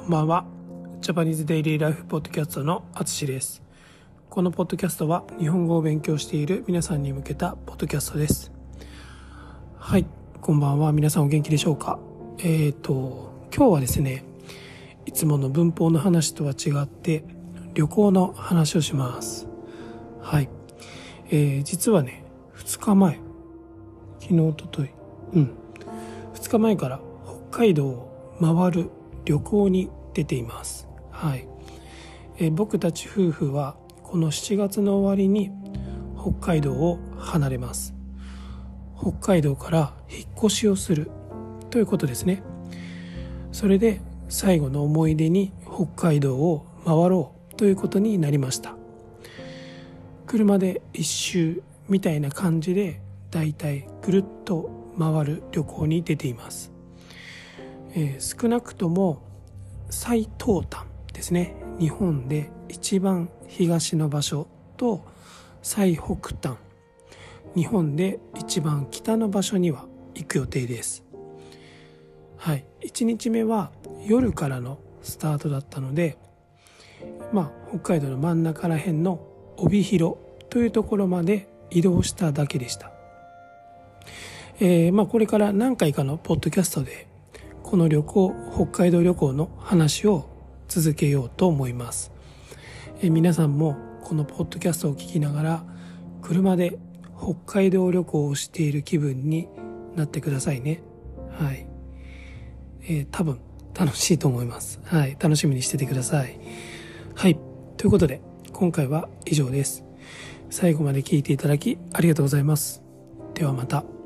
こんばんは。ジャパニーズデイリーライフポッドキャストのあつしです。このポッドキャストは日本語を勉強している皆さんに向けたポッドキャストです。はい、こんばんは。皆さんお元気でしょうか？えっ、ー、と、今日はですね、いつもの文法の話とは違って旅行の話をします。はい。えー、実はね、2日前、昨日、おととい、うん、2日前から北海道を回る旅行に出ています。はい。え、僕たち夫婦はこの7月の終わりに北海道を離れます。北海道から引っ越しをするということですね。それで最後の思い出に北海道を回ろうということになりました車で一周みたいな感じでだいたいぐるっと回る旅行に出ています、えー、少なくとも最東端ですね。日本で一番東の場所と最北端。日本で一番北の場所には行く予定です。はい。1日目は夜からのスタートだったのでまあ北海道の真ん中ら辺の帯広というところまで移動しただけでした、えー、まあこれから何回かのポッドキャストでこの旅行北海道旅行の話を続けようと思います、え、皆さんもこのポッドキャストを聞きながら車で北海道旅行をしている気分になってくださいねはい、えー、多分楽しいと思います。はい。楽しみにしててください。はい。ということで、今回は以上です。最後まで聞いていただきありがとうございます。ではまた。